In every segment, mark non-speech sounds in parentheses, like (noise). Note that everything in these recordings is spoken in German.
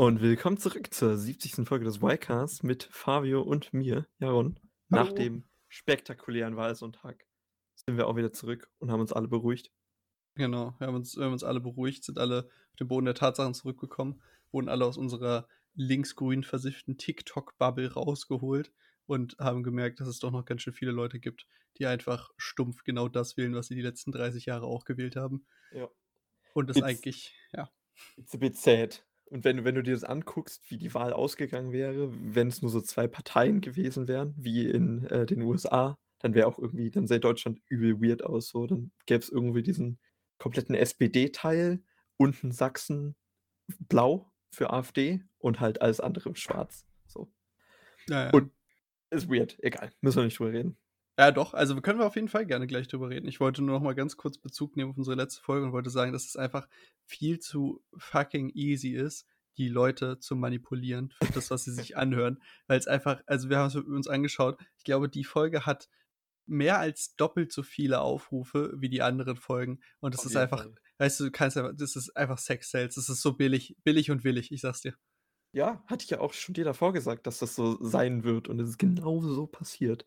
Und willkommen zurück zur 70. Folge des Ycasts mit Fabio und mir, Jaron. Nach dem spektakulären Wahlsonntag sind wir auch wieder zurück und haben uns alle beruhigt. Genau, wir haben, uns, wir haben uns alle beruhigt, sind alle auf den Boden der Tatsachen zurückgekommen, wurden alle aus unserer linksgrün versifften TikTok-Bubble rausgeholt und haben gemerkt, dass es doch noch ganz schön viele Leute gibt, die einfach stumpf genau das wählen, was sie die letzten 30 Jahre auch gewählt haben. Ja. Und das It's- eigentlich, ja. It's a bit sad. Und wenn, du- wenn du dir das anguckst, wie die Wahl ausgegangen wäre, wenn es nur so zwei Parteien gewesen wären, wie in äh, den USA, dann wäre auch irgendwie, dann sähe Deutschland übel weird aus. So, dann gäbe es irgendwie diesen kompletten SPD-Teil, unten Sachsen blau für AfD und halt alles andere schwarz. So. Ja, ja. Und- Ist weird, egal. Müssen wir nicht drüber reden. Ja, doch, also können wir auf jeden Fall gerne gleich drüber reden. Ich wollte nur noch mal ganz kurz Bezug nehmen auf unsere letzte Folge und wollte sagen, dass es einfach viel zu fucking easy ist, die Leute zu manipulieren für das, was sie sich (laughs) anhören. Weil es einfach, also wir haben es uns angeschaut, ich glaube, die Folge hat mehr als doppelt so viele Aufrufe wie die anderen Folgen. Und es Auf ist einfach, Fall. weißt du, du kannst einfach, das ist einfach Sex Sales. Das ist so billig, billig und willig, ich sag's dir. Ja, hatte ich ja auch schon dir davor gesagt, dass das so sein wird und es ist genau so passiert.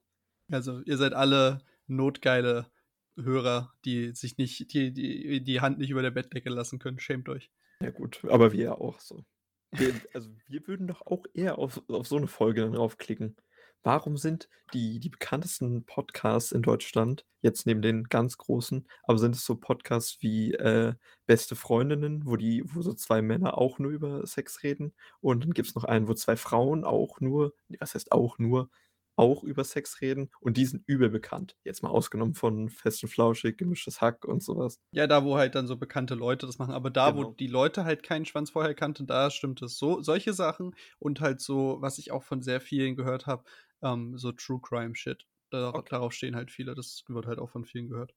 Also, ihr seid alle notgeile Hörer, die sich nicht, die, die, die Hand nicht über der Bettdecke lassen können. Schämt euch. Ja gut, aber wir auch so. Wir, also wir würden doch auch eher auf, auf so eine Folge dann draufklicken. Warum sind die, die bekanntesten Podcasts in Deutschland, jetzt neben den ganz großen, aber sind es so Podcasts wie äh, Beste Freundinnen, wo die, wo so zwei Männer auch nur über Sex reden und dann gibt es noch einen, wo zwei Frauen auch nur, was heißt auch nur, auch über Sex reden und die sind übel bekannt. Jetzt mal ausgenommen von Fest und Flauschig, Gemischtes Hack und sowas. Ja, da, wo halt dann so bekannte Leute das machen. Aber da, wo Genau. die Leute halt keinen Schwanz vorher kannten, da stimmt es. So, solche Sachen und halt so, was ich auch von sehr vielen gehört habe, ähm, so True Crime Shit. Da, Okay. Darauf stehen halt viele. Das wird halt auch von vielen gehört.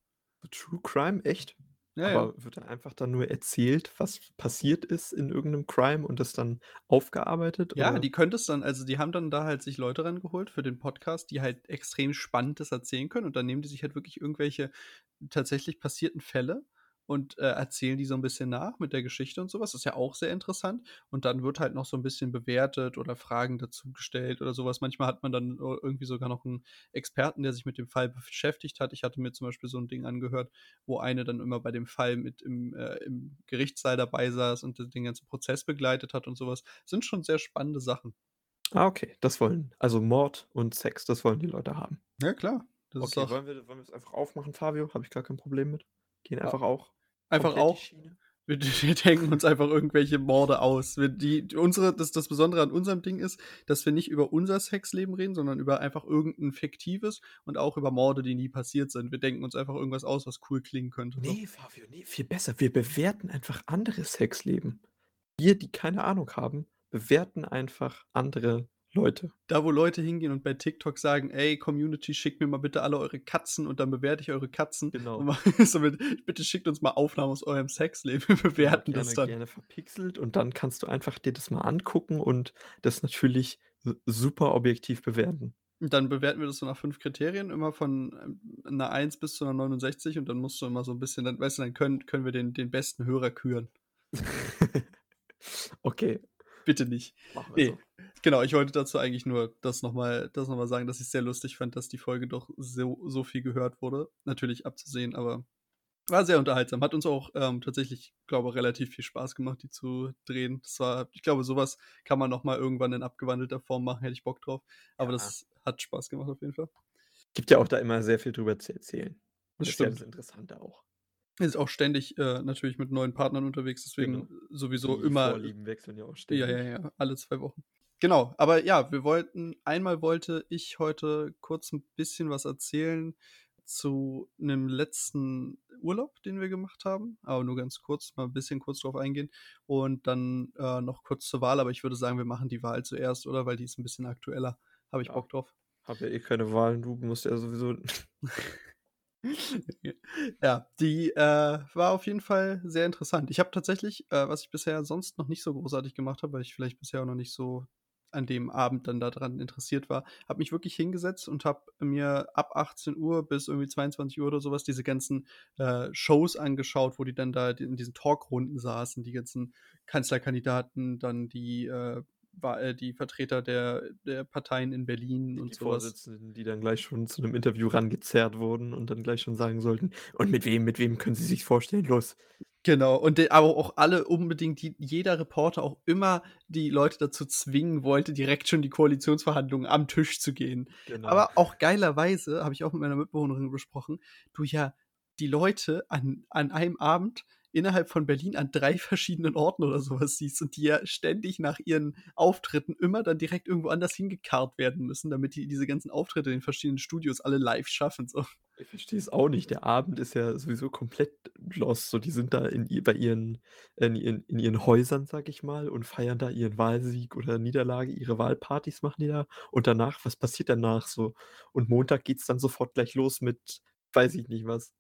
True Crime, echt? Ja, ja. Aber wird dann einfach dann nur erzählt, was passiert ist in irgendeinem Crime und das dann aufgearbeitet? Ja, oder? die könnte es dann, also die haben dann da halt sich Leute rangeholt für den Podcast, die halt extrem Spannendes erzählen können und dann nehmen die sich halt wirklich irgendwelche tatsächlich passierten Fälle und äh, erzählen die so ein bisschen nach mit der Geschichte und sowas. Das ist ja auch sehr interessant. Und dann wird halt noch so ein bisschen bewertet oder Fragen dazu gestellt oder sowas. Manchmal hat man dann irgendwie sogar noch einen Experten, der sich mit dem Fall beschäftigt hat. Ich hatte mir zum Beispiel so ein Ding angehört, wo eine dann immer bei dem Fall mit im, äh, im Gerichtssaal dabei saß und den ganzen Prozess begleitet hat und sowas. Sind schon sehr spannende Sachen. Ah, okay. Das wollen, also Mord und Sex, das wollen die Leute haben. Ja, klar. Das okay, wollen wir, wollen wir es einfach aufmachen, Fabio? Habe ich gar kein Problem mit. Gehen Ja. einfach auch. Einfach komplett auch. (laughs) Wir, wir denken uns einfach irgendwelche Morde aus. Wir, die, die- unsere, das, das Besondere an unserem Ding ist, dass wir nicht über unser Sexleben reden, sondern über einfach irgendein fiktives und auch über Morde, die nie passiert sind. Wir denken uns einfach irgendwas aus, was cool klingen könnte. So. Nee, Fabio, nee, viel besser. Wir bewerten einfach andere Sexleben. Wir, die keine Ahnung haben, bewerten einfach andere Leute. Da, wo Leute hingehen und bei TikTok sagen, ey, Community, schickt mir mal bitte alle eure Katzen und dann bewerte ich eure Katzen. Genau. Mal, (laughs) so mit, bitte schickt uns mal Aufnahmen aus eurem Sexleben. (laughs) Wir bewerten gerne, das dann. gerne verpixelt und dann kannst du einfach dir das mal angucken und das natürlich super objektiv bewerten. Und dann bewerten wir das so nach fünf Kriterien, immer von ähm, einer 1 bis zu einer 69 und dann musst du immer so ein bisschen, dann, weißt du, dann können, können wir den, den besten Hörer küren. (laughs) okay, Bitte nicht. machen wir Nee. so. Genau, ich wollte dazu eigentlich nur das nochmal das noch mal sagen, dass ich es sehr lustig fand, dass die Folge doch so, so viel gehört wurde. Natürlich abzusehen, aber war sehr unterhaltsam. Hat uns auch ähm, tatsächlich, glaube ich, relativ viel Spaß gemacht, die zu drehen. Das war, ich glaube, sowas kann man nochmal irgendwann in abgewandelter Form machen, hätte ich Bock drauf. Aber Ja. das hat Spaß gemacht auf jeden Fall. Gibt ja auch da immer sehr viel drüber zu erzählen. Das Das ist ja stimmt. das Interessante auch. Ist auch ständig äh, natürlich mit neuen Partnern unterwegs, deswegen Genau. sowieso Die immer. Vorlieben wechseln ja auch Ja, ständig. ja, ja, alle zwei Wochen. Genau, aber ja, wir wollten, einmal wollte ich heute kurz ein bisschen was erzählen zu einem letzten Urlaub, den wir gemacht haben, aber nur ganz kurz, mal ein bisschen kurz drauf eingehen und dann äh, noch kurz zur Wahl, aber ich würde sagen, wir machen die Wahl zuerst, oder? Weil die ist ein bisschen aktueller. Habe ich Ja. Bock drauf. Hab ja eh keine Wahlen, du musst ja sowieso. (laughs) ja, die äh, war auf jeden Fall sehr interessant. Ich habe tatsächlich, äh, was ich bisher sonst noch nicht so großartig gemacht habe, weil ich vielleicht bisher auch noch nicht so an dem Abend dann daran interessiert war, habe mich wirklich hingesetzt und habe mir ab 18 Uhr bis irgendwie 22 Uhr oder sowas diese ganzen äh, Shows angeschaut, wo die dann da in diesen Talkrunden saßen, die ganzen Kanzlerkandidaten, dann die äh, äh, die Vertreter der, der Parteien in Berlin Die, und die sowas. Vorsitzenden, die dann gleich schon zu einem Interview rangezerrt wurden und dann gleich schon sagen sollten, und mit wem, mit wem können Sie sich vorstellen, los. Genau, und aber auch alle unbedingt, die, jeder Reporter auch immer die Leute dazu zwingen wollte, direkt schon die Koalitionsverhandlungen am Tisch zu gehen. Genau. Aber auch geilerweise, habe ich auch mit meiner Mitbewohnerin besprochen, du ja die Leute an, an einem Abend innerhalb von Berlin an drei verschiedenen Orten oder sowas siehst und die ja ständig nach ihren Auftritten immer dann direkt irgendwo anders hingekarrt werden müssen, damit die diese ganzen Auftritte in den verschiedenen Studios alle live schaffen. So. Ich verstehe es auch nicht. Der Abend ist ja sowieso komplett lost. So, die sind da in, bei ihren, in, ihren, in ihren Häusern, sag ich mal, und feiern da ihren Wahlsieg oder Niederlage, ihre Wahlpartys machen die da. Und danach, was passiert danach so? Und Montag geht es dann sofort gleich los mit, weiß ich nicht was.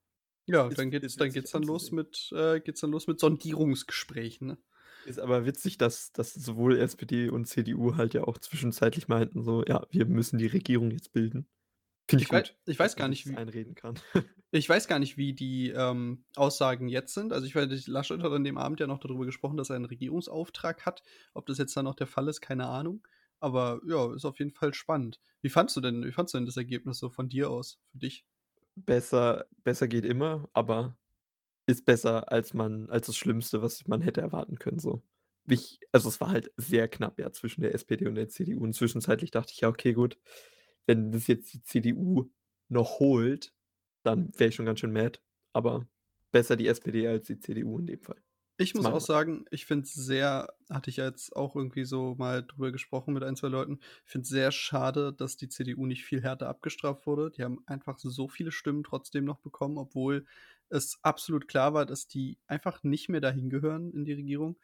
Ja, Ist- dann geht's, ist dann geht's dann los mit, äh, geht's dann los mit Sondierungsgesprächen. Ne? Ist aber witzig, dass, dass sowohl SPD und CDU halt ja auch zwischenzeitlich meinten, so, ja, wir müssen die Regierung jetzt bilden. Finde ich, Ich gut. ich weiß gar nicht, wie- einreden kann. (laughs) Ich weiß gar nicht, wie die ähm, Aussagen jetzt sind. Also ich weiß, Laschet hat an dem Abend ja noch darüber gesprochen, dass er einen Regierungsauftrag hat. Ob das jetzt dann noch der Fall ist, keine Ahnung. Aber ja, ist auf jeden Fall spannend. Wie fandst du denn, wie fandst du denn das Ergebnis so von dir aus, für dich? besser, besser geht immer, aber ist besser als man, als das Schlimmste, was man hätte erwarten können. So. Ich, also es war halt sehr knapp ja zwischen der SPD und der CDU. Und zwischenzeitlich dachte ich, ja, okay, gut, wenn das jetzt die CDU noch holt, dann wäre ich schon ganz schön mad. Aber besser die SPD als die CDU in dem Fall. Ich muss Meine auch sagen, ich finde es sehr, hatte ich jetzt auch irgendwie so mal drüber gesprochen mit ein, zwei Leuten, ich finde es sehr schade, dass die CDU nicht viel härter abgestraft wurde. Die haben einfach so viele Stimmen trotzdem noch bekommen, obwohl es absolut klar war, dass die einfach nicht mehr dahin gehören in die Regierung.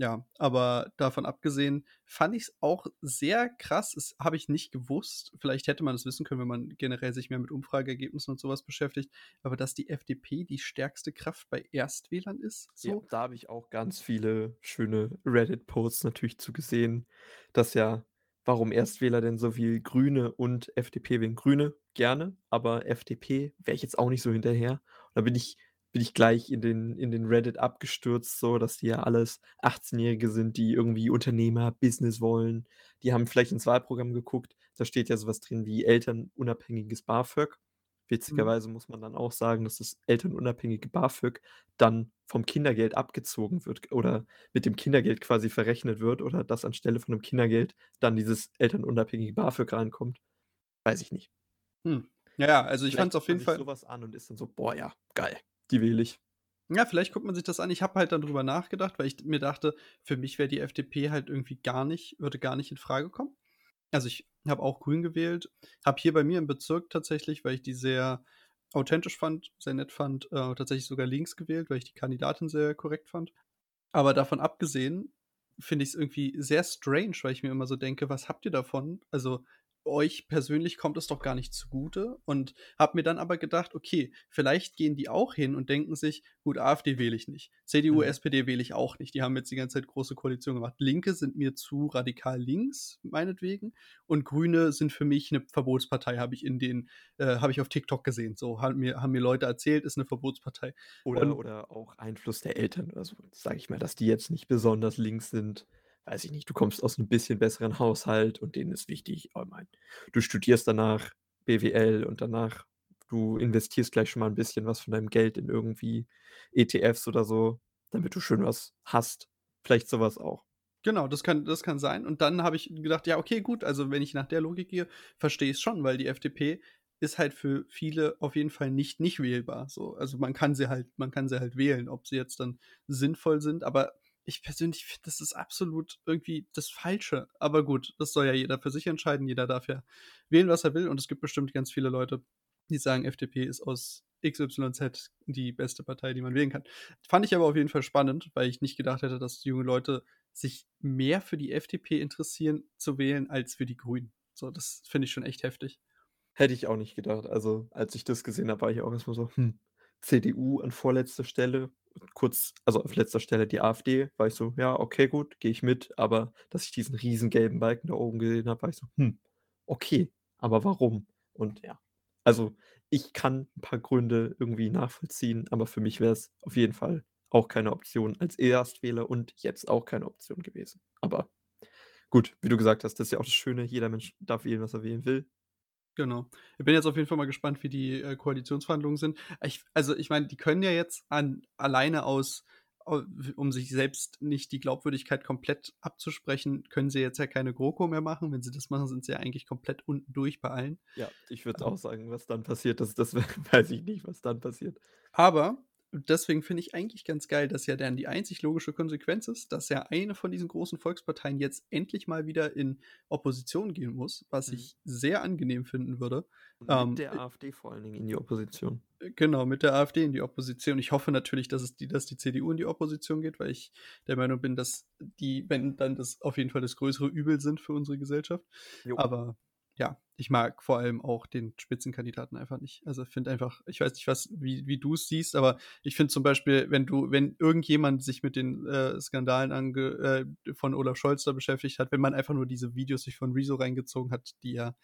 Ja, aber davon abgesehen fand ich es auch sehr krass. Das habe ich nicht gewusst. Vielleicht hätte man es wissen können, wenn man generell sich mehr mit Umfrageergebnissen und sowas beschäftigt. Aber dass die FDP die stärkste Kraft bei Erstwählern ist, so. Ja, da habe ich auch ganz viele schöne Reddit-Posts natürlich zu gesehen, dass ja, warum Erstwähler denn so viel Grüne und FDP wählen Grüne gerne, aber FDP wäre ich jetzt auch nicht so hinterher. Und da bin ich, bin ich gleich in den, in den Reddit abgestürzt, so dass die ja alles 18-Jährige sind, die irgendwie Unternehmer, Business wollen. Die haben vielleicht ins Wahlprogramm geguckt, da steht ja sowas drin wie elternunabhängiges BAföG. Witzigerweise muss man dann auch sagen, dass das elternunabhängige BAföG dann vom Kindergeld abgezogen wird oder mit dem Kindergeld quasi verrechnet wird oder dass anstelle von dem Kindergeld dann dieses elternunabhängige BAföG reinkommt. Weiß ich nicht. Hm. Ja, also ich fand es auf jeden Fall. sowas an und ist dann so, boah, ja, geil, die wähle ich. Ja, vielleicht guckt man sich das an. Ich habe halt dann drüber nachgedacht, weil ich mir dachte, für mich wäre die FDP halt irgendwie gar nicht, würde gar nicht in Frage kommen. Also ich habe auch Grün gewählt, habe hier bei mir im Bezirk tatsächlich, weil ich die sehr authentisch fand, sehr nett fand, äh, tatsächlich sogar links gewählt, weil ich die Kandidatin sehr korrekt fand. Aber davon abgesehen finde ich es irgendwie sehr strange, weil ich mir immer so denke, was habt ihr davon? Also euch persönlich kommt es doch gar nicht zugute und habe mir dann aber gedacht, okay, vielleicht gehen die auch hin und denken sich, gut, AfD wähle ich nicht, CDU, Mhm. SPD wähle ich auch nicht. Die haben jetzt die ganze Zeit große Koalition gemacht. Linke sind mir zu radikal links, meinetwegen, und Grüne sind für mich eine Verbotspartei, habe ich in den, äh, habe ich auf TikTok gesehen. So haben mir, haben mir Leute erzählt, ist eine Verbotspartei. Oder, Und- oder auch Einfluss der Eltern oder so. Sage ich mal, dass die jetzt nicht besonders links sind. Weiß ich nicht, du kommst aus einem bisschen besseren Haushalt und denen ist wichtig, oh mein, du studierst danach BWL und danach, du investierst gleich schon mal ein bisschen was von deinem Geld in irgendwie ETFs oder so, damit du schön was hast. Vielleicht sowas auch. Genau, das kann, das kann sein. Und dann habe ich gedacht, ja, okay, gut, also wenn ich nach der Logik gehe, verstehe ich es schon, weil die FDP ist halt für viele auf jeden Fall nicht nicht wählbar. So, also man kann sie halt, man kann sie halt wählen, ob sie jetzt dann sinnvoll sind, aber ich persönlich finde, das ist absolut irgendwie das Falsche. Aber gut, das soll ja jeder für sich entscheiden. Jeder darf ja wählen, was er will. Und es gibt bestimmt ganz viele Leute, die sagen, FDP ist aus XYZ die beste Partei, die man wählen kann. Fand ich aber auf jeden Fall spannend, weil ich nicht gedacht hätte, dass junge Leute sich mehr für die FDP interessieren zu wählen als für die Grünen. So, das finde ich schon echt heftig. Hätte ich auch nicht gedacht. Also, als ich das gesehen habe, war ich auch erstmal so, hm, CDU an vorletzter Stelle kurz, also auf letzter Stelle die AfD, war ich so, ja, okay, gut, gehe ich mit, aber dass ich diesen riesen gelben Balken da oben gesehen habe, war ich so, hm, okay, aber warum? Und ja, also ich kann ein paar Gründe irgendwie nachvollziehen, aber für mich wäre es auf jeden Fall auch keine Option als Erstwähler und jetzt auch keine Option gewesen. Aber gut, wie du gesagt hast, das ist ja auch das Schöne, jeder Mensch darf wählen, was er wählen will. Genau. Ich bin jetzt auf jeden Fall mal gespannt, wie die äh, Koalitionsverhandlungen sind. Ich, also ich meine, die können ja jetzt an, alleine aus, um sich selbst nicht die Glaubwürdigkeit komplett abzusprechen, können sie jetzt ja keine GroKo mehr machen. Wenn sie das machen, sind sie ja eigentlich komplett unten durch bei allen. Ja, ich würde ähm. auch sagen, was dann passiert, das, das (laughs) weiß ich nicht, was dann passiert. Aber deswegen finde ich eigentlich ganz geil, dass ja dann die einzig logische Konsequenz ist, dass ja eine von diesen großen Volksparteien jetzt endlich mal wieder in Opposition gehen muss, was mhm. ich sehr angenehm finden würde. Mit ähm, der AfD vor allen Dingen in die Opposition. Äh, genau, mit der AfD in die Opposition. Ich hoffe natürlich, dass es die, dass die CDU in die Opposition geht, weil ich der Meinung bin, dass die, wenn dann das auf jeden Fall das größere Übel sind für unsere Gesellschaft. Jo. Aber ja, ich mag vor allem auch den Spitzenkandidaten einfach nicht. Also finde einfach, ich weiß nicht, was, wie, wie du es siehst, aber ich finde zum Beispiel, wenn du, wenn irgendjemand sich mit den äh, Skandalen ange, äh, von Olaf Scholz da beschäftigt hat, wenn man einfach nur diese Videos sich von Rezo reingezogen hat, die ja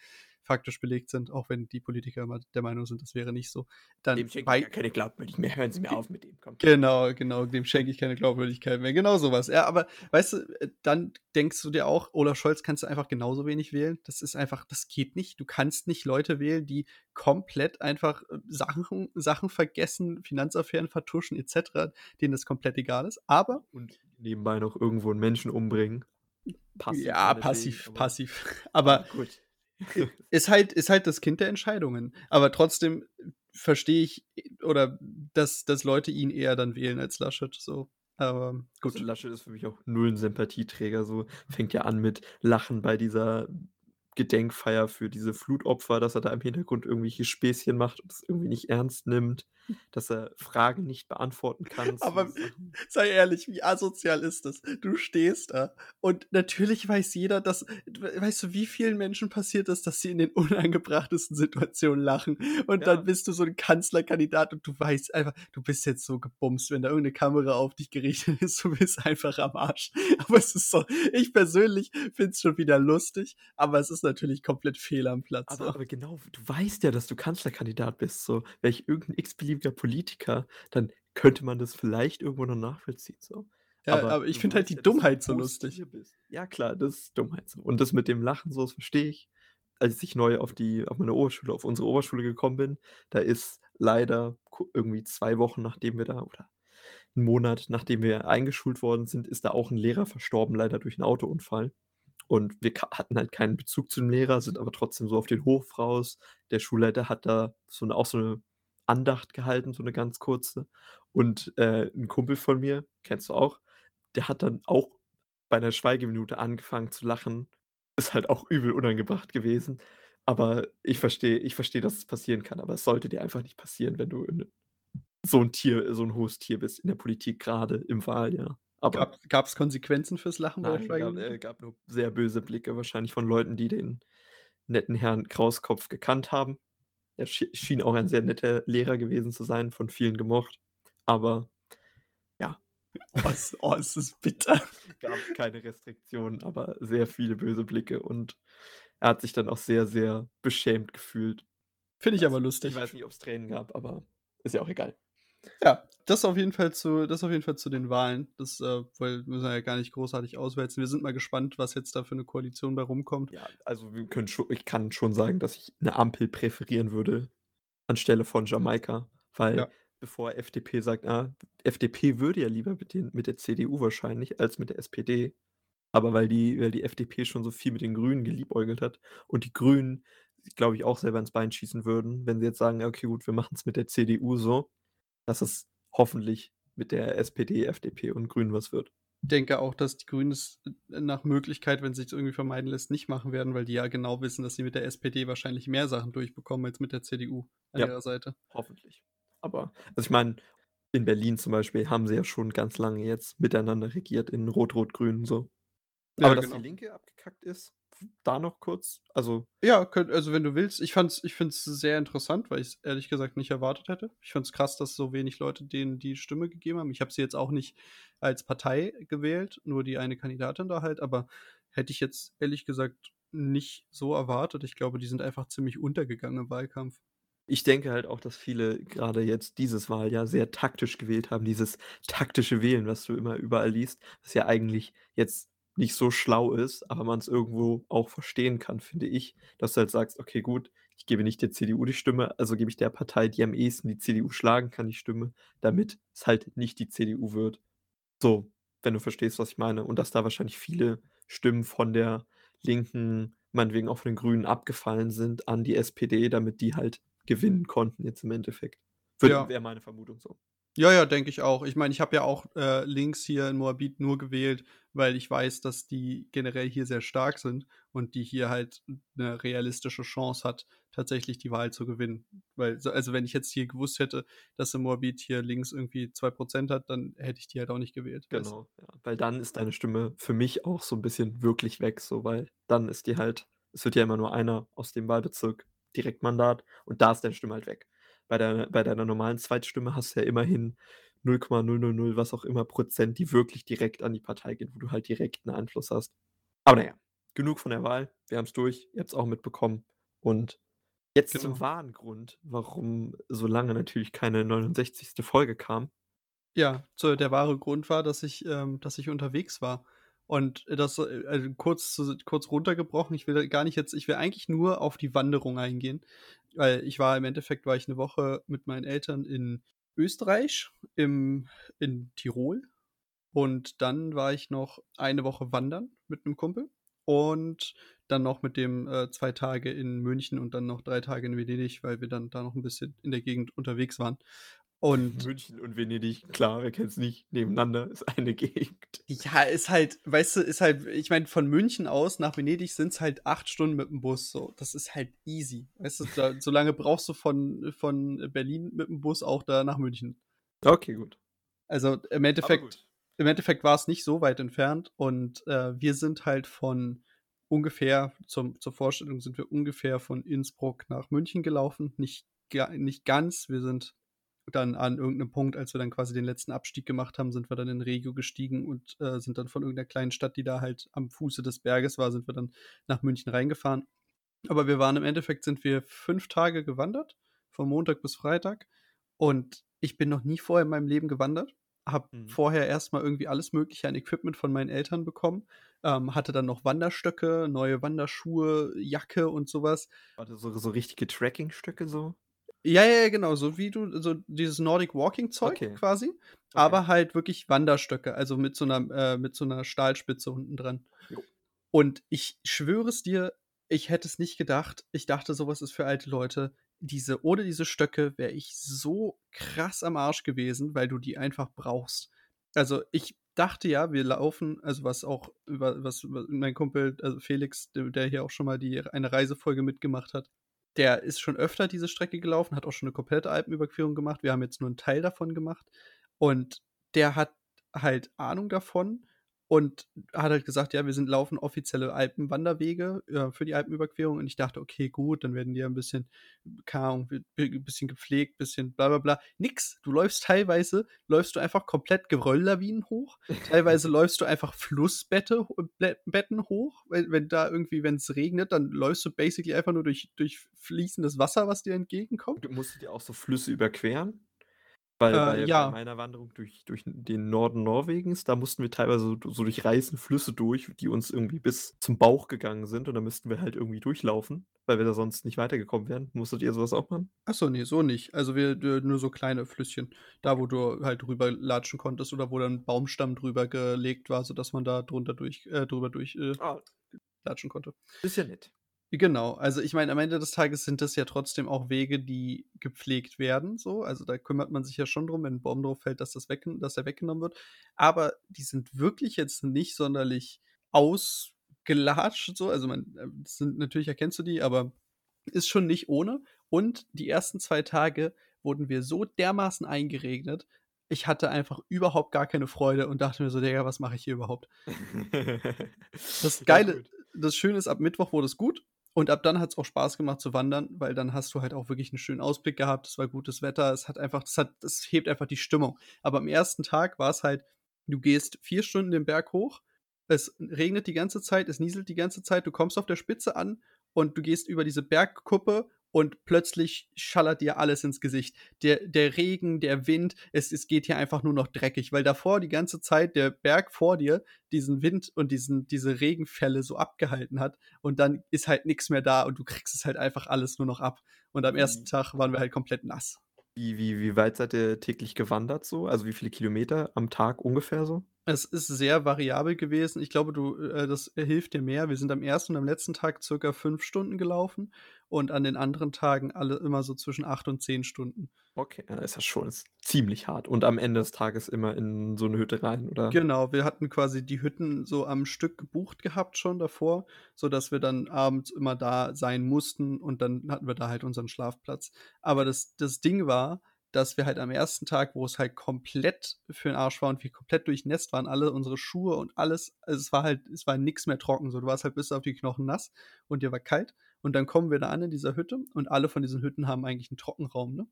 faktisch belegt sind, auch wenn die Politiker immer der Meinung sind, das wäre nicht so. Dann dem schenke ich ja keine Glaubwürdigkeit mehr. Hören Sie mir auf mit dem. Komm. Genau, genau, dem schenke ich keine Glaubwürdigkeit mehr. Genau sowas. Ja, aber weißt du, äh, dann denkst du dir auch, Olaf Scholz kannst du einfach genauso wenig wählen. Das ist einfach, das geht nicht. Du kannst nicht Leute wählen, die komplett einfach äh, Sachen, Sachen vergessen, Finanzaffären vertuschen, etc., denen das komplett egal ist. Aber. Und nebenbei noch irgendwo einen Menschen umbringen. Passiv ja, passiv, aber passiv. (laughs) Aber gut ist halt, ist halt das Kind der Entscheidungen. Aber trotzdem verstehe ich, oder dass, dass Leute ihn eher dann wählen als Laschet. So. Aber gut. Also Laschet ist für mich auch null ein Sympathieträger. So fängt ja an mit Lachen bei dieser Gedenkfeier für diese Flutopfer, dass er da im Hintergrund irgendwelche Späßchen macht und es irgendwie nicht ernst nimmt, dass er Fragen nicht beantworten kann. Aber sei ehrlich, wie asozial ist das? Du stehst da und natürlich weiß jeder, dass, weißt du, wie vielen Menschen passiert ist, dass sie in den unangebrachtesten Situationen lachen und ja. dann bist du so ein Kanzlerkandidat und du weißt einfach, du bist jetzt so gebumst, wenn da irgendeine Kamera auf dich gerichtet ist, du bist einfach am Arsch. (laughs) Aber es ist so, ich persönlich finde es schon wieder lustig, aber es ist natürlich komplett fehl am Platz. Aber, aber, genau, du weißt ja, dass du Kanzlerkandidat bist. So, wäre ich irgendein x-beliebiger Politiker, dann könnte man das vielleicht irgendwo noch nachvollziehen. So. Ja, aber, aber ich finde halt die ja, Dummheit so lustig. Ja, klar, das ist Dummheit so. Und das mit dem Lachen, so, das verstehe ich. Als ich neu auf die, auf meine Oberschule, auf unsere Oberschule gekommen bin, da ist leider irgendwie zwei Wochen, nachdem wir da, oder einen Monat, nachdem wir eingeschult worden sind, ist da auch ein Lehrer verstorben, leider durch einen Autounfall. Und wir hatten halt keinen Bezug zu dem Lehrer, sind aber trotzdem so auf den Hof raus. Der Schulleiter hat da so 'ne auch so eine Andacht gehalten, so eine ganz kurze. Und, äh, 'n Kumpel von mir, kennst du auch, der hat dann auch bei einer Schweigeminute angefangen zu lachen. Ist halt auch übel unangebracht gewesen. Aber ich verstehe ich verstehe, dass es passieren kann, aber es sollte dir einfach nicht passieren, wenn du in so ein Tier so ein hohes Tier bist in der Politik, gerade im Wahljahr. Aber gab es Konsequenzen fürs Lachen bei der nein, gab, äh, gab nur sehr böse Blicke, wahrscheinlich von Leuten, die den netten Herrn Krauskopf gekannt haben. Er schien auch ein sehr netter Lehrer gewesen zu sein, von vielen gemocht. Aber ja, (laughs) Oh, es oh, es ist bitter. (laughs) gab keine Restriktionen, aber sehr viele böse Blicke und er hat sich dann auch sehr, sehr beschämt gefühlt. Finde ich aber lustig. Ich weiß nicht, ob es Tränen gab, aber ist ja auch egal. Ja, das auf jeden Fall zu, das auf jeden Fall zu den Wahlen. Das äh, weil müssen wir ja gar nicht großartig auswälzen. Wir sind mal gespannt, was jetzt da für eine Koalition bei rumkommt. Ja, also wir können schon, ich kann schon sagen, dass ich eine Ampel präferieren würde anstelle von Jamaika, weil ja. bevor FDP sagt, ah, FDP würde ja lieber mit, den, mit der CDU wahrscheinlich als mit der SPD. Aber weil die, weil die FDP schon so viel mit den Grünen geliebäugelt hat und die Grünen, glaube ich, auch selber ins Bein schießen würden, wenn sie jetzt sagen, okay, gut, wir machen es mit der CDU so dass es hoffentlich mit der SPD, FDP und Grünen was wird. Ich denke auch, dass die Grünen es äh, nach Möglichkeit, wenn sich irgendwie vermeiden lässt, nicht machen werden, weil die ja genau wissen, dass sie mit der SPD wahrscheinlich mehr Sachen durchbekommen als mit der CDU an ja, ihrer Seite. Hoffentlich. Aber, also ich meine, in Berlin zum Beispiel haben sie ja schon ganz lange jetzt miteinander regiert in Rot-Rot-Grün so. Aber ja, dass genau. die Linke abgekackt ist, da noch kurz? Also Ja, könnt also, wenn du willst. Ich fand's ich finde es sehr interessant, weil ich's ehrlich gesagt nicht erwartet hätte. Ich fand's krass, dass so wenig Leute denen die Stimme gegeben haben. Ich habe sie jetzt auch nicht als Partei gewählt, nur die eine Kandidatin da halt, aber hätte ich jetzt ehrlich gesagt nicht so erwartet. Ich glaube, die sind einfach ziemlich untergegangen im Wahlkampf. Ich denke halt auch, dass viele gerade jetzt dieses Wahljahr sehr taktisch gewählt haben, dieses taktische Wählen, was du immer überall liest, was ja eigentlich jetzt nicht so schlau ist, aber man's irgendwo auch verstehen kann, finde ich, dass du halt sagst: „Okay, gut, ich gebe nicht der CDU die Stimme, also gebe ich der Partei, die am ehesten die CDU schlagen kann, die Stimme, damit es halt nicht die CDU wird.“ So, wenn du verstehst, was ich meine. Und dass da wahrscheinlich viele Stimmen von der Linken, meinetwegen auch von den Grünen abgefallen sind an die SPD, damit die halt gewinnen konnten jetzt im Endeffekt. Ja. wäre meine Vermutung so. Ja, ja, denke ich auch. Ich meine, ich habe ja auch, äh, links hier in Moabit nur gewählt, weil ich weiß, dass die generell hier sehr stark sind und die hier halt 'ne realistische Chance hat, tatsächlich die Wahl zu gewinnen. Weil so also, wenn ich jetzt hier gewusst hätte, dass in Moabit hier links irgendwie 2% hat, dann hätte ich die halt auch nicht gewählt, Genau, ja. Weil dann ist deine Stimme für mich auch so 'n bisschen wirklich weg so, weil dann ist die halt es wird ja immer nur einer aus dem Wahlbezirk Direktmandat und da ist deine Stimme halt weg. Bei deiner bei deiner normalen Zweitstimme hast du ja immerhin 0,000 was auch immer Prozent, die wirklich direkt an die Partei gehen, wo du halt direkt 'n Einfluss hast. Aber na ja, genug von der Wahl. Wir haben's durch. Ihr habt's auch mitbekommen. Und jetzt zum Genau. wahren Grund, warum so lange natürlich keine 69. Folge kam. Ja, so der wahre Grund war, dass ich ähm, dass ich unterwegs war. Und das, äh, also kurz kurz runtergebrochen, ich will gar nicht jetzt ich will eigentlich nur auf die Wanderung eingehen, weil ich war im Endeffekt war ich 'ne Woche mit meinen Eltern in Österreich, im in Tirol und dann war ich noch eine Woche wandern mit 'nem Kumpel und dann noch mit dem, äh, 2 Tage in München und dann noch 3 Tage in Venedig, weil wir dann da noch 'n bisschen in der Gegend unterwegs waren. Und München und Venedig, klar, wer kennt's nicht? Nebeneinander, ist eine (laughs) Gegend. Ja, ist halt weißt du, ist halt ich meine, von München aus nach Venedig sind's halt 8 Stunden mit 'm Bus so. Das ist halt easy. Weißt du, da so lange brauchst du von von Berlin mit 'm Bus auch da nach München. Okay, gut. Also, im Endeffekt im Endeffekt war's nicht so weit entfernt und, äh, wir sind halt von ungefähr zum zur Vorstellung sind wir ungefähr von Innsbruck nach München gelaufen, nicht nicht ganz. Wir sind dann an irgend 'nem Punkt, als wir dann quasi den letzten Abstieg gemacht haben, sind wir dann in Regio gestiegen und, äh, sind dann von irgend 'ner kleinen Stadt, die da halt am Fuße des Berges war, sind wir dann nach München reingefahren. Aber wir waren im Endeffekt sind wir 5 Tage gewandert, von Montag bis Freitag. Und ich bin noch nie vorher in meinem Leben gewandert, habe Mhm. vorher erst mal irgendwie alles Mögliche an Equipment von meinen Eltern bekommen, ähm, hatte dann noch Wanderstöcke, neue Wanderschuhe, Jacke und so was. Warte, so so richtige Trekkingstöcke so? Ja, ja, genau, so wie du so dieses Nordic Walking Zeug Okay. quasi, Okay. aber halt wirklich Wanderstöcke, also mit so 'ner äh, mit so 'ner Stahlspitze unten dran. Jo. Und ich schwöre es dir, ich hätte es nicht gedacht. Ich dachte, so was ist für alte Leute. Diese ohne diese Stöcke wäre ich so krass am Arsch gewesen, weil du die einfach brauchst. Also, ich dachte ja, wir laufen also, was auch über was über mein Kumpel, also Felix, de der hier auch schon mal die eine Reisefolge mitgemacht hat, der ist schon öfter diese Strecke gelaufen, hat auch schon 'ne komplette Alpenüberquerung gemacht. Wir haben jetzt nur 'n Teil davon gemacht. Und der hat halt Ahnung davon und hat halt gesagt: „Ja, wir sind laufen offizielle Alpenwanderwege, äh, für die Alpenüberquerung.“ Und ich dachte: „Okay, gut, dann werden die ja 'n bisschen, keine bisschen gepflegt, bisschen bla bla bla.“ Nix. Du läufst teilweise läufst du einfach komplett Gerölllawinen hoch. Teilweise (laughs) läufst du einfach Flussbette Bä Betten hoch, weil wenn da irgendwie wenn's regnet, dann läufst du basically einfach nur durch durch fließendes Wasser, was dir entgegenkommt. Du musstet ihr auch so Flüsse überqueren? Weil Äh, bei bei ja. meiner Wanderung durch durch den Norden Norwegens, da mussten wir teilweise so so durch reißende Flüsse durch, die uns irgendwie bis zum Bauch gegangen sind und da müssten wir halt irgendwie durchlaufen, weil wir da sonst nicht weitergekommen wären. Musstet ihr so was auch machen? Ach so, ne, so nicht. Also, wir d nur so kleine Flüsschen, da, wo du halt drüber latschen konntest oder wo dann 'n Baumstamm drüber gelegt war, sodass man da drunter durch äh, drüber durch, äh, Ah. latschen konnte. Ist ja nett. Genau. Also, ich meine, am Ende des Tages sind das ja trotzdem auch Wege, die gepflegt werden so. Also, da kümmert man sich ja schon drum, wenn 'n Baum drauf fällt, dass das weggen dass der weggenommen wird. Aber die sind wirklich jetzt nicht sonderlich ausgelatscht so. Also, man äh, sind natürlich erkennst du die, aber ist schon nicht ohne. Und die ersten 2 Tage wurden wir so dermaßen eingeregnet. Ich hatte einfach überhaupt gar keine Freude und dachte mir so: „Digga, was mache ich hier überhaupt?“ (laughs) Das Geile das Schöne ist, ab Mittwoch wurde es gut. Und ab dann hat es auch Spaß gemacht zu wandern, weil dann hast du halt auch wirklich einen schönen Ausblick gehabt. Es war gutes Wetter. Es hat einfach, das hat, das hebt einfach die Stimmung. Aber am ersten Tag war es halt, du gehst vier Stunden den Berg hoch. Es regnet die ganze Zeit, es nieselt die ganze Zeit. Du kommst auf der Spitze an und du gehst über diese Bergkuppe und plötzlich schallert dir alles ins Gesicht. Der, der Regen, der Wind, es, es geht hier einfach nur noch dreckig, weil davor die ganze Zeit der Berg vor dir diesen Wind und diesen, diese Regenfälle so abgehalten hat und dann ist halt nichts mehr da und du kriegst es halt einfach alles nur noch ab. Und am ersten Tag waren wir halt komplett nass. Wie, wie, wie weit seid ihr täglich gewandert so? Also wie viele Kilometer am Tag ungefähr so? Es ist sehr variabel gewesen. Ich glaube, du, äh, das hilft dir mehr. Wir sind am ersten und am letzten Tag circa fünf Stunden gelaufen und an den anderen Tagen alle immer so zwischen acht und zehn Stunden. Okay, ja, ist das schon ist ziemlich hart. Und am Ende des Tages immer in so eine Hütte rein, oder? Genau, wir hatten quasi die Hütten so am Stück gebucht gehabt schon davor, sodass wir dann abends immer da sein mussten und dann hatten wir da halt unseren Schlafplatz. Aber das, das Ding war, dass wir halt am ersten Tag, wo es halt komplett für den Arsch war und wir komplett durchnässt waren, alle unsere Schuhe und alles, also es war halt, es war nichts mehr trocken, so du warst halt bis auf die Knochen nass und dir war kalt und dann kommen wir da an in dieser Hütte und alle von diesen Hütten haben eigentlich einen Trockenraum, ne?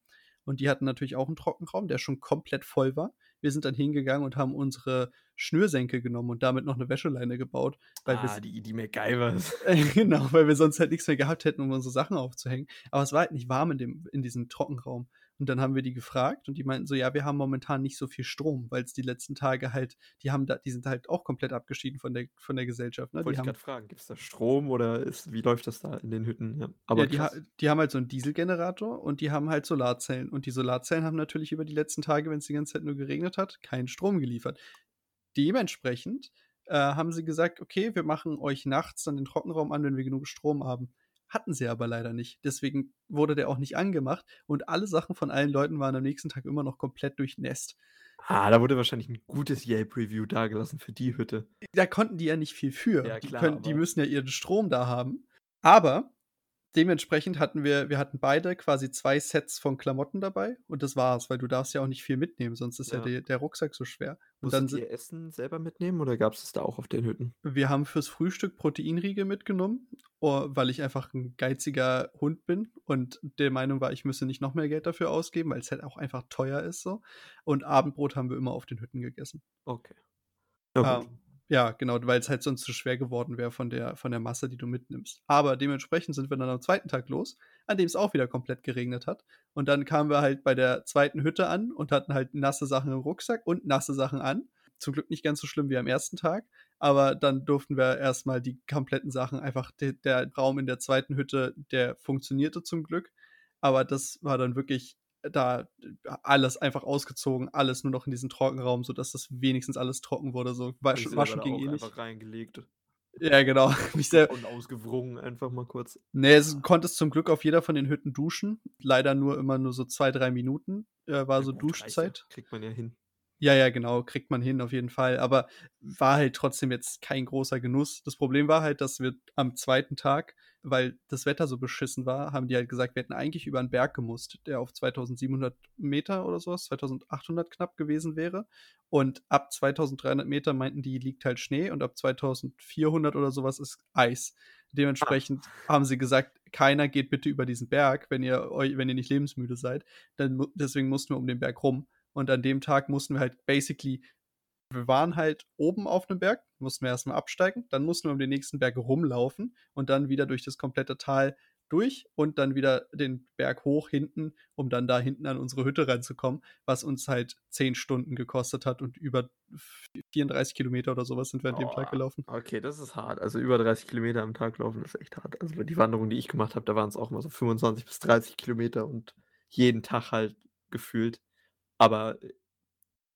Und die hatten natürlich auch einen Trockenraum, der schon komplett voll war. Wir sind dann hingegangen und haben unsere Schnürsenkel genommen und damit noch eine Wäscheleine gebaut. Weil ah, die, die MacGyvers. (laughs) genau, weil wir sonst halt nichts mehr gehabt hätten, um unsere Sachen aufzuhängen. Aber es war halt nicht warm in, dem, in diesem Trockenraum. Und dann haben wir die gefragt und die meinten so, ja, wir haben momentan nicht so viel Strom, weil es die letzten Tage halt, die haben da, die sind halt auch komplett abgeschieden von der, von der Gesellschaft. Ne? Wollte ich gerade fragen, gibt es da Strom oder ist, wie läuft das da in den Hütten? Ja, aber ja, die, die, haben halt so einen Dieselgenerator und die haben halt Solarzellen. Und die Solarzellen haben natürlich über die letzten Tage, wenn es die ganze Zeit nur geregnet hat, keinen Strom geliefert. Dementsprechend äh, haben sie gesagt, okay, wir machen euch nachts dann den Trockenraum an, wenn wir genug Strom haben. Hatten sie aber leider nicht. Deswegen wurde der auch nicht angemacht und alle Sachen von allen Leuten waren am nächsten Tag immer noch komplett durchnässt. Ah, da wurde wahrscheinlich ein gutes Yelp-Review dagelassen für die Hütte. Da konnten die ja nicht viel für. Ja, klar, die, können, die müssen ja ihren Strom da haben. Aber dementsprechend hatten wir, wir hatten beide quasi zwei Sets von Klamotten dabei und das war's, weil du darfst ja auch nicht viel mitnehmen, sonst ist ja, ja der, der, Rucksack so schwer. Und Musstet dann ihr Essen selber mitnehmen oder gab es das da auch auf den Hütten? Wir haben fürs Frühstück Proteinriegel mitgenommen, weil ich einfach ein geiziger Hund bin und der Meinung war, ich müsse nicht noch mehr Geld dafür ausgeben, weil es halt auch einfach teuer ist so. Und Abendbrot haben wir immer auf den Hütten gegessen. Okay. Ja, ähm, ja, genau, weil es halt sonst zu schwer geworden wäre von der, von der Masse, die du mitnimmst. Aber dementsprechend sind wir dann am zweiten Tag los, an dem es auch wieder komplett geregnet hat. Und dann kamen wir halt bei der zweiten Hütte an und hatten halt nasse Sachen im Rucksack und nasse Sachen an. Zum Glück nicht ganz so schlimm wie am ersten Tag, aber dann durften wir erstmal die kompletten Sachen einfach, de, der Raum in der zweiten Hütte, der funktionierte zum Glück. Aber das war dann wirklich da alles einfach ausgezogen, alles nur noch in diesen Trockenraum, sodass das wenigstens alles trocken wurde. So waschen, waschen ging eh nicht. einfach reingelegt. Ja, genau. (laughs) Mich sehr und ausgewrungen, einfach mal kurz. Nee, es konntest zum Glück auf jeder von den Hütten duschen. Leider nur immer nur so zwei, drei Minuten äh, war ja, so Duschzeit. Kriegt man ja hin. Ja, ja, genau, kriegt man hin auf jeden Fall. Aber war halt trotzdem jetzt kein großer Genuss. Das Problem war halt, dass wir am zweiten Tag, weil das Wetter so beschissen war, haben die halt gesagt, wir hätten eigentlich über einen Berg gemusst, der auf 2700 Meter oder sowas, 2800 knapp gewesen wäre. Und ab 2300 Meter meinten die, liegt halt Schnee und ab 2400 oder sowas ist Eis. Dementsprechend ah. haben sie gesagt, keiner geht bitte über diesen Berg, wenn ihr euch, wenn ihr nicht lebensmüde seid. Dann, deswegen mussten wir um den Berg rum. Und an dem Tag mussten wir halt basically, wir waren halt oben auf einem Berg, mussten wir erstmal absteigen, dann mussten wir um den nächsten Berg rumlaufen und dann wieder durch das komplette Tal durch und dann wieder den Berg hoch hinten, um dann da hinten an unsere Hütte reinzukommen, was uns halt zehn Stunden gekostet hat und über 34 Kilometer oder sowas sind wir an dem Tag gelaufen. Okay, das ist hart. Also über 30 Kilometer am Tag laufen ist echt hart. Also die Wanderung, die ich gemacht habe, da waren es auch immer so 25 bis 30 Kilometer und jeden Tag halt gefühlt. Aber äh,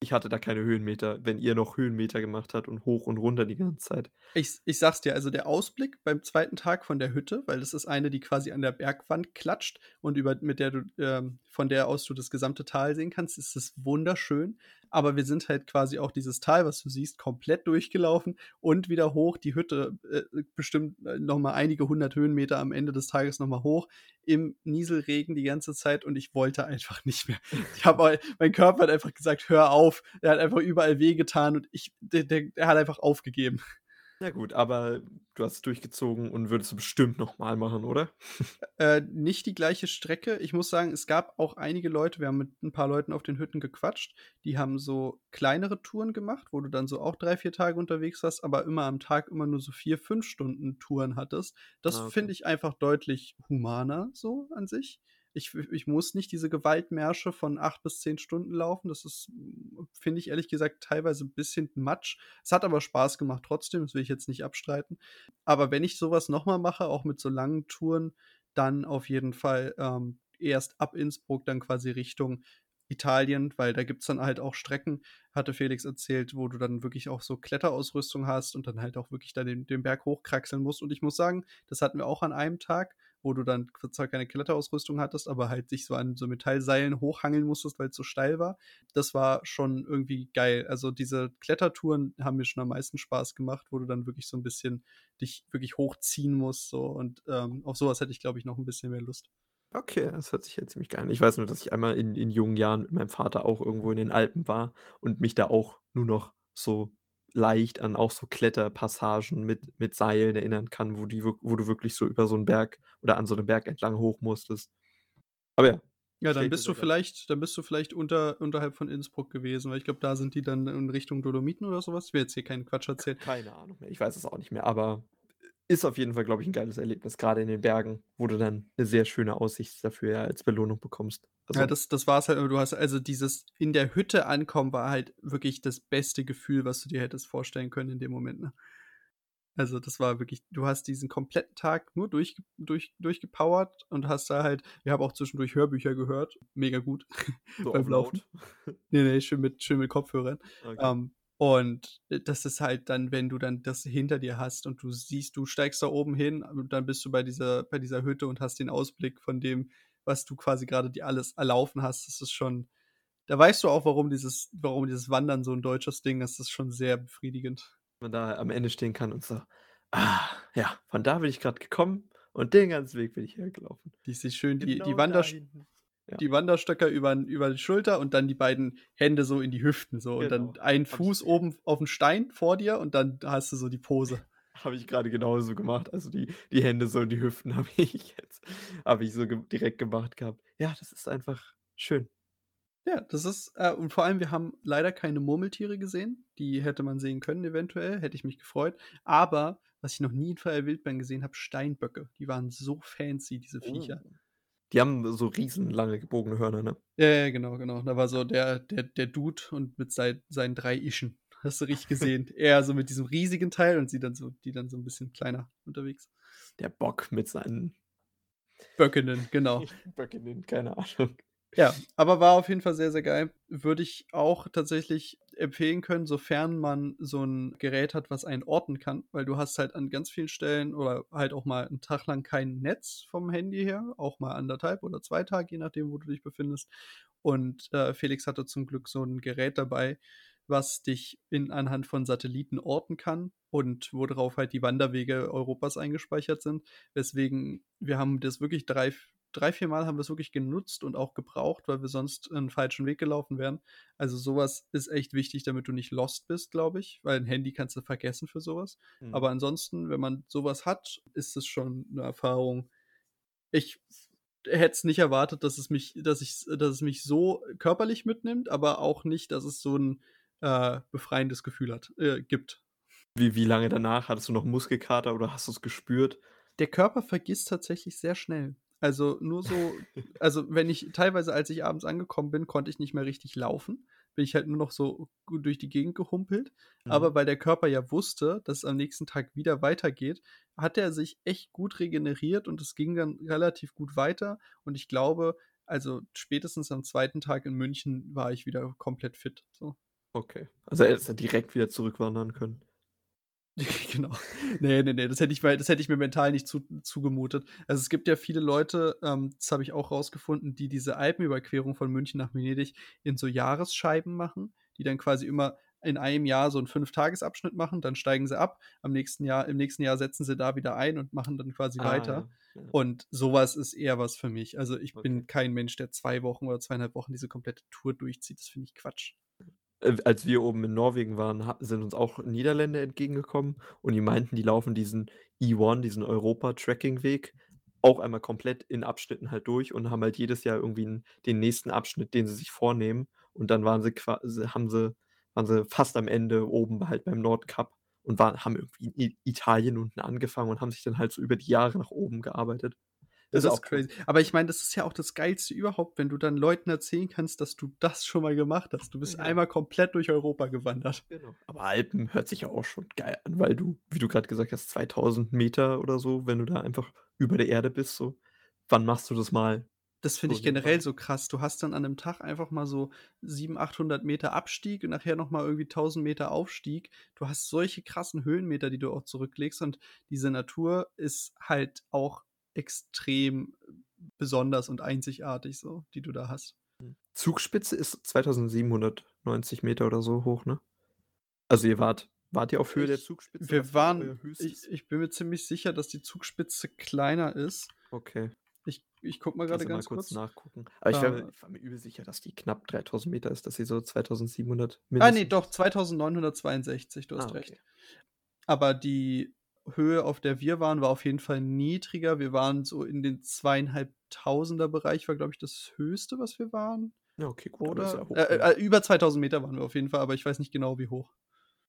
ich hatte da keine Höhenmeter, wenn ihr noch Höhenmeter gemacht habt und hoch und runter die ganze Zeit. Ich, ich sag's dir, also der Ausblick beim zweiten Tag von der Hütte, weil das ist eine, die quasi an der Bergwand klatscht und über, mit der du, ähm, von der aus du das gesamte Tal sehen kannst, ist es wunderschön aber wir sind halt quasi auch dieses Tal, was du siehst, komplett durchgelaufen und wieder hoch. Die Hütte äh, bestimmt äh, nochmal einige hundert Höhenmeter am Ende des Tages nochmal hoch im Nieselregen die ganze Zeit und ich wollte einfach nicht mehr. (laughs) Ich habe mein Körper hat einfach gesagt, hör auf. Er hat einfach überall wehgetan und ich, der, der, der hat einfach aufgegeben. Ja gut, aber du hast es durchgezogen und würdest du bestimmt noch mal machen, oder? (laughs) Äh, nicht die gleiche Strecke. Ich muss sagen, es gab auch einige Leute wir haben mit 'n paar Leuten auf den Hütten gequatscht, die haben so kleinere Touren gemacht, wo du dann so auch 3, 4 Tage unterwegs warst, aber immer am Tag immer nur so 4, 5 Stunden Touren hattest. Das Ah, okay. finde ich einfach deutlich humaner so an sich. Ich ich muss nicht diese Gewaltmärsche von 8 bis 10 Stunden laufen. Das ist, hm, finde ich ehrlich gesagt teilweise 'n bisschen Matsch. Es hat aber Spaß gemacht trotzdem, das will ich jetzt nicht abstreiten. Aber wenn ich so was noch mal mache, auch mit so langen Touren, dann auf jeden Fall, ähm, erst ab Innsbruck dann quasi Richtung Italien, weil da gibt's dann halt auch Strecken, hatte Felix erzählt, wo du dann wirklich auch so Kletterausrüstung hast und dann halt auch wirklich da den den Berg hochkraxeln musst. Und ich muss sagen, das hatten wir auch an einem Tag, wo du dann zwar keine Kletterausrüstung hattest, aber halt dich so an so Metallseilen hochhangeln musstest, weil's so steil war. Das war schon irgendwie geil. Also, diese Klettertouren haben mir schon am meisten Spaß gemacht, wo du dann wirklich so 'n bisschen dich wirklich hochziehen musst so und, ähm, auf so was hätte ich, glaube ich, noch 'n bisschen mehr Lust. Okay, das hört sich ja ziemlich geil an. Ich weiß nur, dass ich einmal in in jungen Jahren mit meinem Vater auch irgendwo in den Alpen war und mich da auch nur noch so leicht an auch so Kletterpassagen mit mit Seilen erinnern kann, wo die wo du wirklich so über so 'n Berg oder an so 'nem Berg entlang hoch musstest. Aber ja, Ja, dann bist du vielleicht dann bist du vielleicht unter unterhalb von Innsbruck gewesen, weil ich glaube, da sind die dann in Richtung Dolomiten oder so was. Ich will jetzt hier keinen Quatsch erzählen. keine Ahnung mehr. Ich weiß es auch nicht mehr, aber ist auf jeden Fall, glaube ich, 'n geiles Erlebnis, grade in den Bergen, wo du dann 'ne sehr schöne Aussicht dafür ja als Belohnung bekommst. Ja, Also das das war's halt, aber du hast also dieses in der Hütte ankommen war halt wirklich das beste Gefühl, was du dir hättest vorstellen können in dem Moment, ne? Also, das war wirklich du hast diesen kompletten Tag nur durchge durch durchgepowert und hast da halt wir haben auch zwischendurch Hörbücher gehört, mega gut So (laughs) beim auf Laufen. laut? Ne, ne, schön mit schön mit Kopfhörern. Okay. Ähm, und das ist halt dann, wenn du dann das hinter dir hast und du siehst, du steigst da oben hin und dann bist du bei dieser bei dieser Hütte und hast den Ausblick von dem, was du quasi grade dir alles erlaufen hast. Das ist schon da weißt du auch, warum dieses warum dieses Wandern so 'n deutsches Ding ist. Das ist schon sehr befriedigend. Man da am Ende stehen kann und so: „Ah, ja, von da bin ich grad gekommen und den ganzen Weg bin ich hergelaufen. Die sich schön die die Genau Wanderst hinten.“ Ja. die Wanderstöcker übern über die Schulter und dann die beiden Hände so in die Hüften so und dann Genau. ein Fuß oben auf'm Stein vor dir und dann hast du so die Pose. (laughs) habe ich grade genauso gemacht. Also, die die Hände so in die Hüften (laughs) habe ich jetzt habe ich so ge direkt gemacht gehabt. Ja, das ist einfach schön. Ja, das ist äh, und vor allem, wir haben leider keine Murmeltiere gesehen. Die hätte man sehen können eventuell, hätte ich mich gefreut. Aber was ich noch nie in freier Wildbahn gesehen habe, Steinböcke. Die waren so fancy, diese Oh. Die haben so riesenlange gebogene Hörner, ne? Ja, ja, genau, genau. Da war so der der der Dude und mit sei seinen 3 Ischen. Hast du richtig (laughs) gesehen. Er so mit diesem riesigen Teil und sie dann so die dann so 'n bisschen kleiner unterwegs. Der Bock mit seinen Böckinnen, genau. (laughs) Böckinnen, keine Ahnung. Ja, aber war auf jeden Fall sehr, sehr geil. Würde ich auch tatsächlich empfehlen können, sofern man so 'n Gerät hat, was einen orten kann, weil du hast halt an ganz vielen Stellen oder halt auch mal 'n Tag lang kein Netz vom Handy her, auch mal 1 1/2 oder 2 Tage, je nachdem, wo du dich befindest. Und, äh, Felix hatte zum Glück so 'n Gerät dabei, was dich in anhand von Satelliten orten kann und wo drauf halt die Wanderwege Europas eingespeichert sind. Weswegen wir haben das wirklich drei drei, viermal haben wir's wirklich genutzt und auch gebraucht, weil wir sonst 'n falschen Weg gelaufen wären. Also, so was ist echt wichtig, damit du nicht lost bist, glaube ich, weil 'n Handy kannst du vergessen für so was. Mhm. Aber ansonsten, wenn man so was hat, ist es schon 'ne Erfahrung. Ich hätte es nicht erwartet, dass es mich dass ich's dass es mich so körperlich mitnimmt, aber auch nicht, dass es so 'n, äh, befreiendes Gefühl hat äh, gibt. Wie wie lange danach? Hattest du noch Muskelkater oder hast du's gespürt? Der Körper vergisst tatsächlich sehr schnell. Also, nur so also, wenn ich teilweise, als ich abends angekommen bin, konnte ich nicht mehr richtig laufen. Bin ich halt nur noch so gut durch die Gegend gehumpelt. Mhm. Aber weil der Körper ja wusste, dass es am nächsten Tag wieder weitergeht, hat er sich echt gut regeneriert und es ging dann relativ gut weiter. Und ich glaube, also, spätestens am 2. Tag in München war ich wieder komplett fit, so. Okay. Also, hättest du direkt wieder zurückwandern können? (laughs) Genau. Ne, ne, ne, das hätte ich mir das hätte ich mir mental nicht zu zugemutet. Also, es gibt ja viele Leute, ähm, das habe ich auch rausgefunden, die diese Alpenüberquerung von München nach Venedig in so Jahresscheiben machen, die dann quasi immer in einem Jahr so 'n Fünftagesabschnitt machen, dann steigen sie ab. Am nächsten Jahr im nächsten Jahr setzen sie da wieder ein und machen dann quasi Ah, weiter. ja. Und so was ist eher was für mich. Also, ich Okay. bin kein Mensch, der 2 Wochen oder 2 1/2 Wochen diese komplette Tour durchzieht. Das finde ich Quatsch. Äh, als wir oben in Norwegen waren, sind uns auch Niederländer entgegengekommen und die meinten, die laufen diesen E1, diesen Europa-Tracking-Weg auch einmal komplett in Abschnitten halt durch und haben halt jedes Jahr irgendwie den nächsten Abschnitt, den sie sich vornehmen. Und dann waren sie haben sie waren sie fast am Ende oben halt beim Nordkap und waren haben irgendwie in Italien unten angefangen und haben sich dann halt so über die Jahre nach oben gearbeitet. Das Ist ist auch cool. crazy. Aber ich meine, das ist ja auch das Geilste überhaupt, wenn du dann Leuten erzählen kannst, dass du das schon mal gemacht hast. Du bist Ja. einmal komplett durch Europa gewandert. Genau. Aber Alpen hört sich ja auch schon geil an, weil du, wie du grad gesagt hast, 2.000 Meter oder so, wenn du da einfach über der Erde bist, so. Wann machst du das mal? Das finde ich generell so krass. Du hast dann an 'nem Tag einfach mal so 700, 800 Meter Abstieg und nachher noch mal irgendwie 1.000 Meter Aufstieg. Du hast solche krassen Höhenmeter, die du auch zurücklegst und diese Natur ist halt auch extrem besonders und einzigartig so, die du da hast. Hm. Zugspitze ist 2.790 Meter oder so hoch, ne? Also, ihr wart wart ihr auf Höhe der Ich Zugspitze? Was wir war waren ich ich bin mir ziemlich sicher, dass die Zugspitze kleiner ist. Okay. Ich ich gucke mal grade ja mal ganz kurz kurz. nachgucken. Aber ich war mir Äh ich war mir übel sicher, dass die knapp 3.000 Meter ist, dass sie so 2.700 Ah, ne, mindestens doch, 2.962, du Ah, hast okay. recht. Aber die Höhe, auf der wir waren, war auf jeden Fall niedriger. Wir waren so in den 2.500er Bereich war, glaube ich, das Höchste, was wir waren. Ja, okay, gut, ja Oder? hoch Äh, äh, über 2.000 Meter waren wir auf jeden Fall, aber ich weiß nicht genau, wie hoch.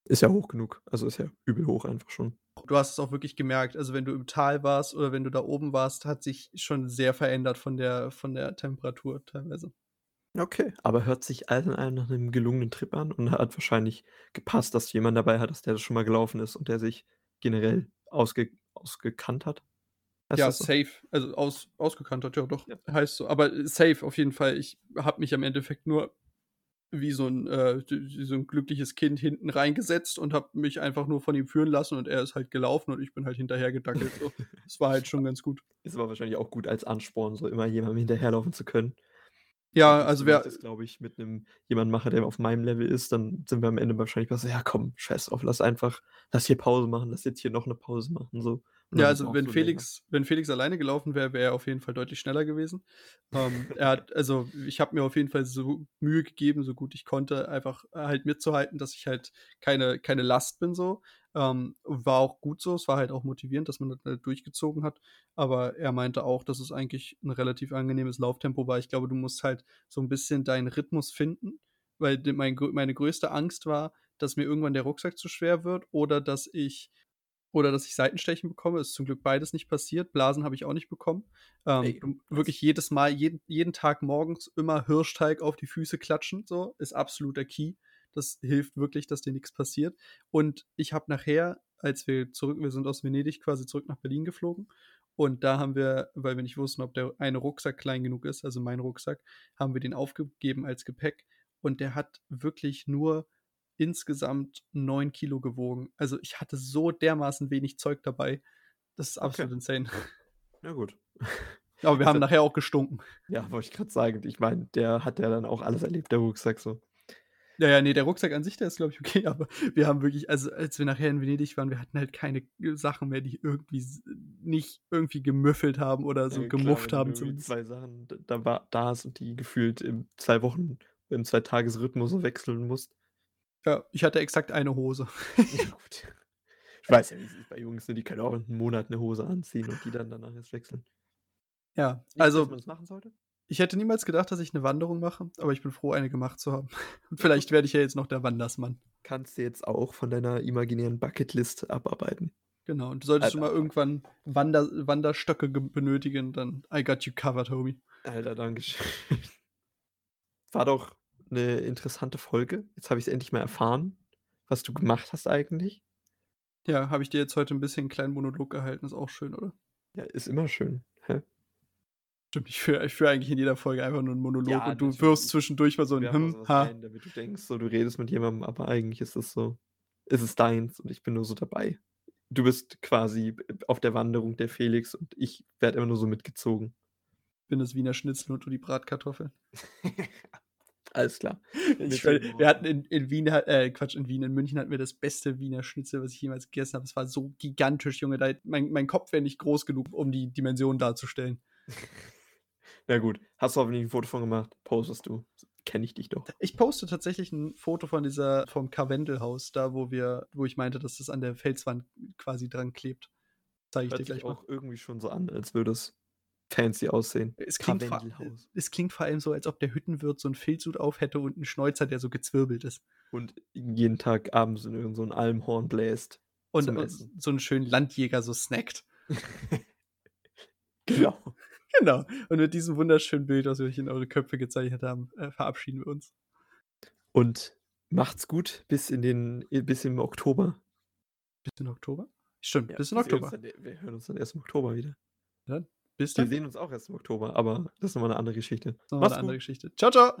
Ist ja hoch genug. Also, ist ja übel hoch einfach schon. Du hast es auch wirklich gemerkt. Also, wenn du im Tal warst oder wenn du da oben warst, hat sich schon sehr verändert von der von der Temperatur teilweise. Okay, aber hört sich alles in allem nach 'nem gelungenen Trip an und hat wahrscheinlich gepasst, dass du jemanden dabei hattest, der das schon mal gelaufen ist und der sich generell ausge ausgekannt hat. Heißt Ja, so? safe. Also, aus ausgekannt hat, ja doch, Ja. heißt so. Aber safe auf jeden Fall. Ich habe mich am Endeffekt nur wie so 'n äh, so 'n glückliches Kind hinten reingesetzt und habe mich einfach nur von ihm führen lassen und er ist halt gelaufen und ich bin halt hinterher gedackelt so. (laughs) Das war halt schon ganz gut. Ist aber wahrscheinlich auch gut als Ansporn, so immer jemandem hinterherlaufen zu können. Ja, Wenn also ich wer das, glaube ich, mit 'nem jemandem mache, der auf meinem Level ist, dann sind wir am Ende wahrscheinlich besser: „Ja komm, scheiß drauf, lass einfach lass hier Pause machen, lass jetzt hier noch 'ne Pause machen“, so. Ja, also, wenn so länger. Felix wenn Felix alleine gelaufen wäre, wäre er auf jeden Fall deutlich schneller gewesen. Ähm, er hat also, ich habe mir auf jeden Fall so Mühe gegeben, so gut ich konnte, einfach halt mitzuhalten, dass ich halt keine keine Last bin so. Ähm, war auch gut so. Es war halt auch motivierend, dass man das halt durchgezogen hat. Aber er meinte auch, dass es eigentlich 'n relativ angenehmes Lauftempo war. Ich glaube, du musst halt so 'n bisschen deinen Rhythmus finden, weil mein meine größte Angst war, dass mir irgendwann der Rucksack zu schwer wird oder dass ich oder dass ich Seitenstechen bekomme. Ist zum Glück beides nicht passiert. Blasen habe ich auch nicht bekommen. Ähm, Ey, wirklich jedes Mal, jeden jeden Tag morgens immer Hirschteig auf die Füße klatschen, so, ist absoluter Key. Das hilft wirklich, dass dir nix passiert. Und ich habe nachher, als wir zurück wir sind aus Venedig quasi zurück nach Berlin geflogen und da haben wir, weil wir nicht wussten, ob der eine Rucksack klein genug ist, also mein Rucksack, haben wir den aufgegeben als Gepäck und der hat wirklich nur insgesamt 9 Kilo gewogen. Also, ich hatte so dermaßen wenig Zeug dabei. Das ist Okay. absolut insane. Ja gut. Aber wir haben nachher auch gestunken. Ja, wollte ich grad sagen. Ich meine, der hat ja dann auch alles erlebt, der Rucksack so. Ja, ja, ne, der Rucksack an sich, der ist, glaube ich, okay, (laughs) aber wir haben wirklich also, als wir nachher in Venedig waren, wir hatten halt keine g Sachen mehr, die irgendwie nicht irgendwie gemüffelt haben oder so Ja klar, gemufft du haben zumindest. 2 Sachen da war da hast und die gefühlt in 2 Wochen im Zwei-Tages-Rhythmus so wechseln musst. Ja, ich hatte exakt eine Hose. Ja (laughs) gut. Ich weiß ja, wie es ist bei Jungs, ne? Die können auch 'n Monat 'ne Hose anziehen und die dann danach erst wechseln. Ja, Nicht, dass also man's machen sollte? ich hätte niemals gedacht, dass ich 'ne Wanderung mache, aber ich bin froh, eine gemacht zu haben. Und (laughs) vielleicht werde ich ja jetzt noch der Wandersmann. Kannst du jetzt auch von deiner imaginären Bucketlist abarbeiten. Genau, und solltest du mal Alter. irgendwann Wander Wanderstöcke ge benötigen, dann I got you covered, Homie. Alter, Dankeschön. War doch 'ne interessante Folge. Jetzt habe ich's endlich mal erfahren, was du gemacht hast eigentlich. Ja, habe ich dir jetzt heute 'n bisschen 'n kleinen Monolog gehalten, ist auch schön, oder? Ja, ist immer schön. Hä? Stimmt, ich führe ich führe eigentlich in jeder Folge einfach nur 'n Monolog Ja, und du Ich zwischendurch mal so 'n werfe mal „Hm, ha.“ ein, damit du denkst, so, du redest mit jemandem, aber eigentlich ist es so ist es deins und ich bin nur so dabei. Du bist quasi auf der Wanderung der Felix und ich werde immer nur so mitgezogen. Bin das Wiener Schnitzel und du die Bratkartoffeln. (laughs) Alles klar. Ich wir hatten in in Wien äh, Quatsch, in Wien in München hatten wir das beste Wiener Schnitzel, was ich jemals gegessen habe. Es war so gigantisch, Junge, da mein mein Kopf wäre nicht groß genug, um die Dimension darzustellen. (laughs) Na gut, hast du hoffentlich 'n Foto von gemacht, postest du. kenne ich dich doch. Ich poste tatsächlich ein Foto von dieser, vom Karwendelhaus, da wo wir, wo ich meinte, dass das an der Felswand quasi dran klebt. Zeige ich Hört dir gleich mal. auch irgendwie schon so an, als würde es fancy aussehen. Es klingt, vor, es klingt vor allem so, als ob der Hüttenwirt so einen Filzhut auf hätte und einen Schnäuzer, der so gezwirbelt ist. Und jeden Tag abends in irgendein so Almhorn bläst. Und, und so einen schönen Landjäger so snackt. (laughs) genau. (laughs) Genau. Und mit diesem wunderschönen Bild, was wir euch in eure Köpfe gezeichnet haben, äh, verabschieden wir uns. Und macht's gut bis in den, bis im Oktober. Bis in Oktober? Stimmt, Ja, bis in wir Oktober. uns Dann, wir hören uns dann erst im Oktober wieder. Bis Wir dann. sehen uns auch erst im Oktober, aber das ist nochmal eine andere Geschichte. Das ist noch Mach's eine andere. Geschichte. Ciao, ciao.